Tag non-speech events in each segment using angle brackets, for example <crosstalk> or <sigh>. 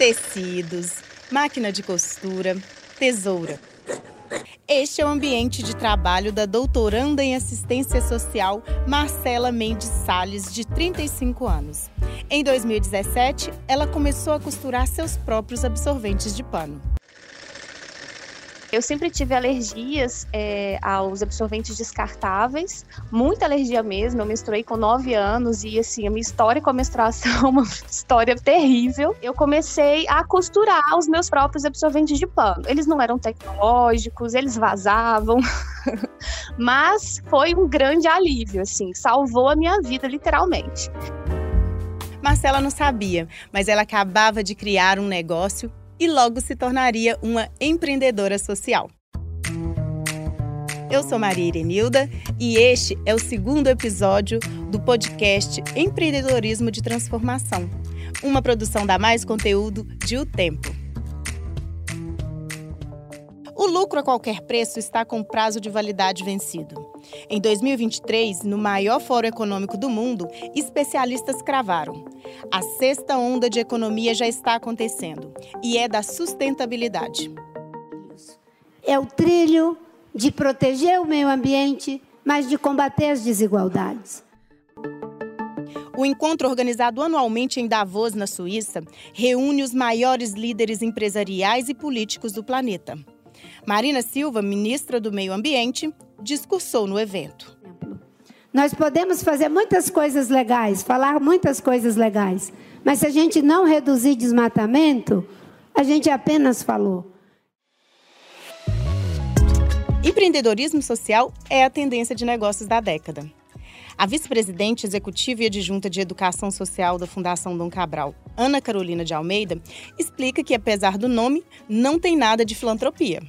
tecidos, máquina de costura, tesoura. Este é o ambiente de trabalho da doutoranda em assistência social Marcela Mendes Sales, de 35 anos. Em 2017, ela começou a costurar seus próprios absorventes de pano. Eu sempre tive alergias é, aos absorventes descartáveis, muita alergia mesmo. Eu menstruei com 9 anos e, assim, a minha história com a menstruação <laughs> é uma história terrível. Eu comecei a costurar os meus próprios absorventes de pano. Eles não eram tecnológicos, eles vazavam, <laughs> mas foi um grande alívio, assim, salvou a minha vida, literalmente. Marcela não sabia, mas ela acabava de criar um negócio e logo se tornaria uma empreendedora social. Eu sou Maria Irenilda e este é o segundo episódio do podcast Empreendedorismo de Transformação, uma produção da Mais Conteúdo de O Tempo. O lucro a qualquer preço está com prazo de validade vencido. Em 2023, no maior fórum econômico do mundo, especialistas cravaram: a sexta onda de economia já está acontecendo e é da sustentabilidade. É o trilho de proteger o meio ambiente, mas de combater as desigualdades. O encontro organizado anualmente em Davos, na Suíça, reúne os maiores líderes empresariais e políticos do planeta. Marina Silva, ministra do Meio Ambiente, discursou no evento. Nós podemos fazer muitas coisas legais, falar muitas coisas legais, mas se a gente não reduzir desmatamento, a gente apenas falou. Empreendedorismo social é a tendência de negócios da década. A vice-presidente executiva e adjunta de Educação Social da Fundação Dom Cabral, Ana Carolina de Almeida, explica que, apesar do nome, não tem nada de filantropia.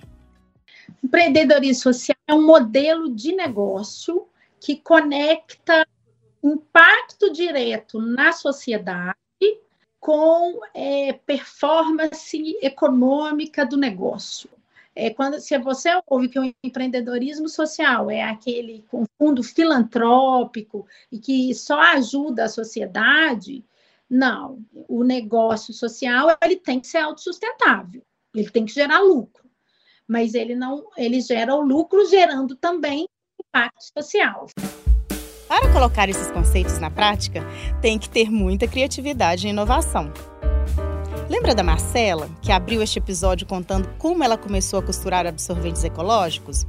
Empreendedorismo social é um modelo de negócio que conecta impacto direto na sociedade com é, performance econômica do negócio. É, quando, se você ouve que o empreendedorismo social é aquele com fundo filantrópico e que só ajuda a sociedade, não. O negócio social ele tem que ser autossustentável, ele tem que gerar lucro mas ele não, ele gera o lucro gerando também impacto social. Para colocar esses conceitos na prática, tem que ter muita criatividade e inovação. Lembra da Marcela, que abriu este episódio contando como ela começou a costurar absorventes ecológicos?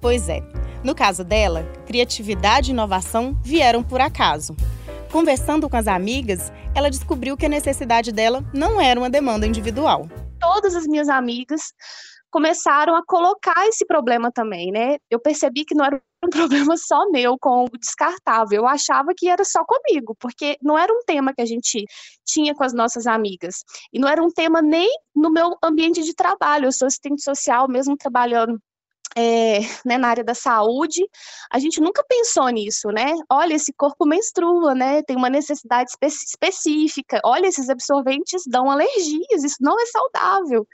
Pois é, no caso dela, criatividade e inovação vieram por acaso. Conversando com as amigas, ela descobriu que a necessidade dela não era uma demanda individual. Todas as minhas amigas começaram a colocar esse problema também, né? Eu percebi que não era um <laughs> problema só meu com o descartável. Eu achava que era só comigo, porque não era um tema que a gente tinha com as nossas amigas. E não era um tema nem no meu ambiente de trabalho. Eu sou assistente social, mesmo trabalhando é, né, na área da saúde, a gente nunca pensou nisso, né? Olha, esse corpo menstrua, né? Tem uma necessidade espe específica. Olha, esses absorventes dão alergias, isso não é saudável.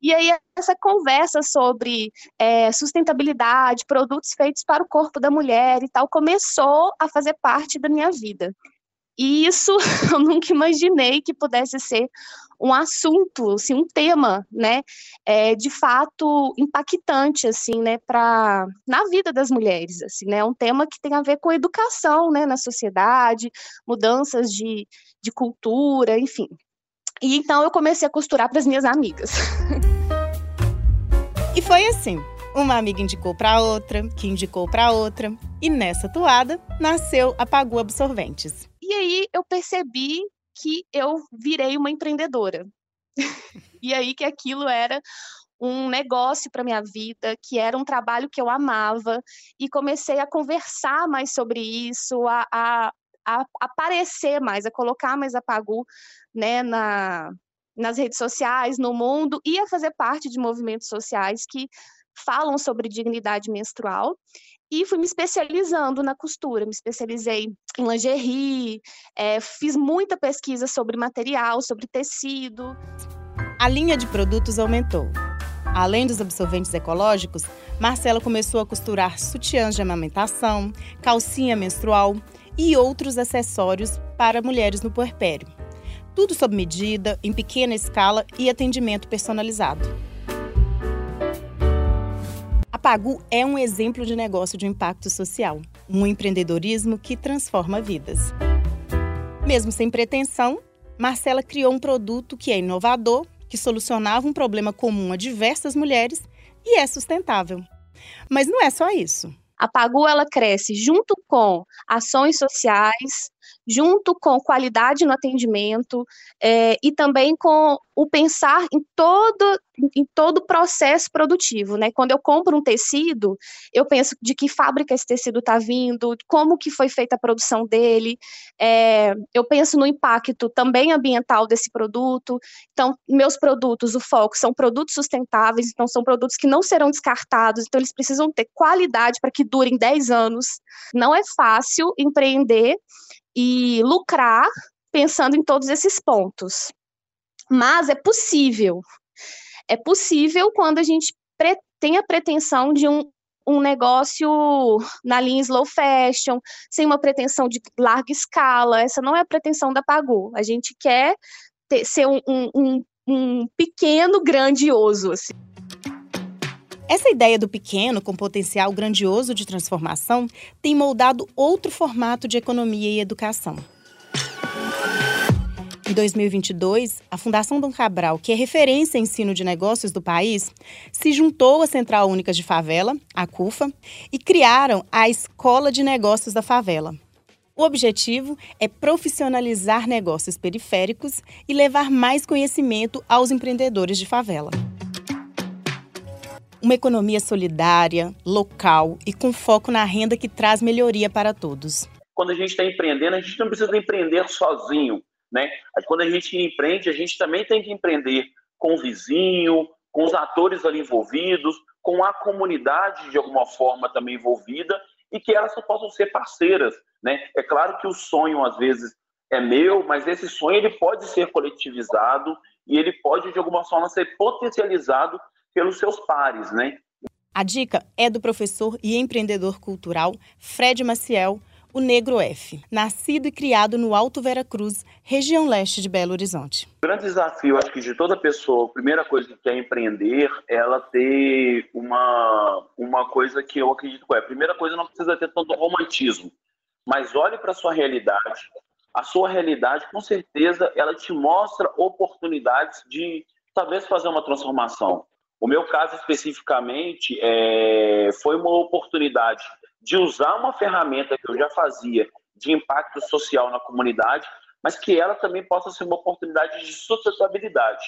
E aí, essa conversa sobre é, sustentabilidade, produtos feitos para o corpo da mulher e tal, começou a fazer parte da minha vida. E isso <laughs> eu nunca imaginei que pudesse ser um assunto, assim, um tema, né, é, de fato impactante, assim, né, para na vida das mulheres, assim, né, um tema que tem a ver com educação, né, na sociedade, mudanças de, de cultura, enfim. E então eu comecei a costurar para as minhas amigas. <laughs> E foi assim. Uma amiga indicou para outra, que indicou para outra, e nessa toada nasceu a Pagu Absorventes. E aí eu percebi que eu virei uma empreendedora. <laughs> e aí que aquilo era um negócio para minha vida, que era um trabalho que eu amava, e comecei a conversar mais sobre isso, a, a, a aparecer mais, a colocar mais a Pagu né, na, nas redes sociais, no mundo, e a fazer parte de movimentos sociais que falam sobre dignidade menstrual e fui me especializando na costura, me especializei em lingerie, é, fiz muita pesquisa sobre material, sobre tecido. A linha de produtos aumentou. Além dos absorventes ecológicos, Marcela começou a costurar sutiãs de amamentação, calcinha menstrual e outros acessórios para mulheres no puerpério. Tudo sob medida, em pequena escala e atendimento personalizado. Pagu é um exemplo de negócio de impacto social, um empreendedorismo que transforma vidas. Mesmo sem pretensão, Marcela criou um produto que é inovador, que solucionava um problema comum a diversas mulheres e é sustentável. Mas não é só isso. A Pagu ela cresce junto com ações sociais, junto com qualidade no atendimento é, e também com o pensar em todo em todo o processo produtivo, né? Quando eu compro um tecido, eu penso de que fábrica esse tecido está vindo, como que foi feita a produção dele, é, eu penso no impacto também ambiental desse produto. Então, meus produtos, o foco são produtos sustentáveis, então são produtos que não serão descartados, então eles precisam ter qualidade para que durem 10 anos. Não é fácil empreender e lucrar pensando em todos esses pontos. Mas é possível. É possível quando a gente tem a pretensão de um, um negócio na linha slow fashion, sem uma pretensão de larga escala. Essa não é a pretensão da Pagu. A gente quer ter, ser um, um, um pequeno grandioso. Assim. Essa ideia do pequeno com potencial grandioso de transformação tem moldado outro formato de economia e educação. Em 2022, a Fundação Dom Cabral, que é referência em ensino de negócios do país, se juntou à Central Única de Favela, a CUFA, e criaram a Escola de Negócios da Favela. O objetivo é profissionalizar negócios periféricos e levar mais conhecimento aos empreendedores de favela. Uma economia solidária, local e com foco na renda que traz melhoria para todos. Quando a gente está empreendendo, a gente não precisa empreender sozinho. Né? Quando a gente empreende, a gente também tem que empreender com o vizinho, com os atores ali envolvidos, com a comunidade de alguma forma também envolvida e que elas possam ser parceiras. Né? É claro que o sonho, às vezes, é meu, mas esse sonho ele pode ser coletivizado e ele pode, de alguma forma, ser potencializado pelos seus pares, né? A dica é do professor e empreendedor cultural Fred Maciel, o Negro F, nascido e criado no Alto Vera Cruz, região leste de Belo Horizonte. O grande desafio, acho que de toda pessoa, a primeira coisa que quer empreender, é ela ter uma, uma coisa que eu acredito que é. A primeira coisa, não precisa ter tanto romantismo, mas olhe para a sua realidade. A sua realidade, com certeza, ela te mostra oportunidades de talvez fazer uma transformação. O meu caso especificamente é, foi uma oportunidade de usar uma ferramenta que eu já fazia de impacto social na comunidade, mas que ela também possa ser uma oportunidade de sustentabilidade.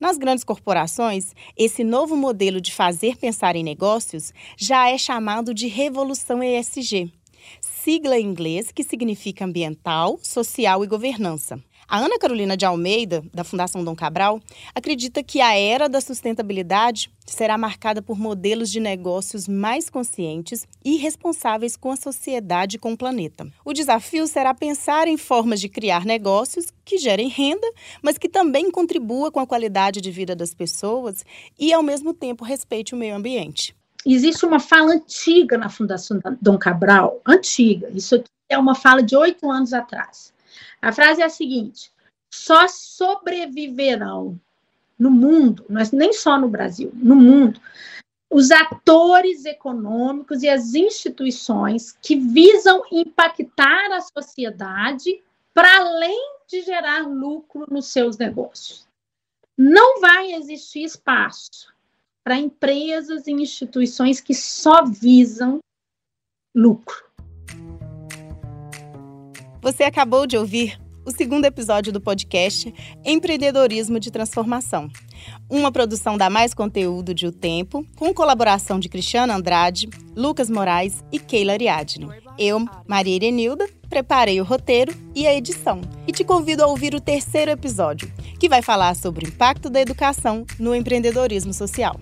Nas grandes corporações, esse novo modelo de fazer pensar em negócios já é chamado de Revolução ESG, sigla em inglês que significa ambiental, social e governança. A Ana Carolina de Almeida, da Fundação Dom Cabral, acredita que a era da sustentabilidade será marcada por modelos de negócios mais conscientes e responsáveis com a sociedade e com o planeta. O desafio será pensar em formas de criar negócios que gerem renda, mas que também contribua com a qualidade de vida das pessoas e, ao mesmo tempo, respeite o meio ambiente. Existe uma fala antiga na Fundação Dom Cabral, antiga, isso é uma fala de oito anos atrás a frase é a seguinte: só sobreviverão no mundo, mas nem só no Brasil, no mundo, os atores econômicos e as instituições que visam impactar a sociedade para além de gerar lucro nos seus negócios. Não vai existir espaço para empresas e instituições que só visam lucro. Você acabou de ouvir o segundo episódio do podcast Empreendedorismo de Transformação. Uma produção da Mais Conteúdo de O Tempo, com colaboração de Cristiana Andrade, Lucas Moraes e Keila Ariadne. Eu, Maria Irenilda, preparei o roteiro e a edição. E te convido a ouvir o terceiro episódio, que vai falar sobre o impacto da educação no empreendedorismo social.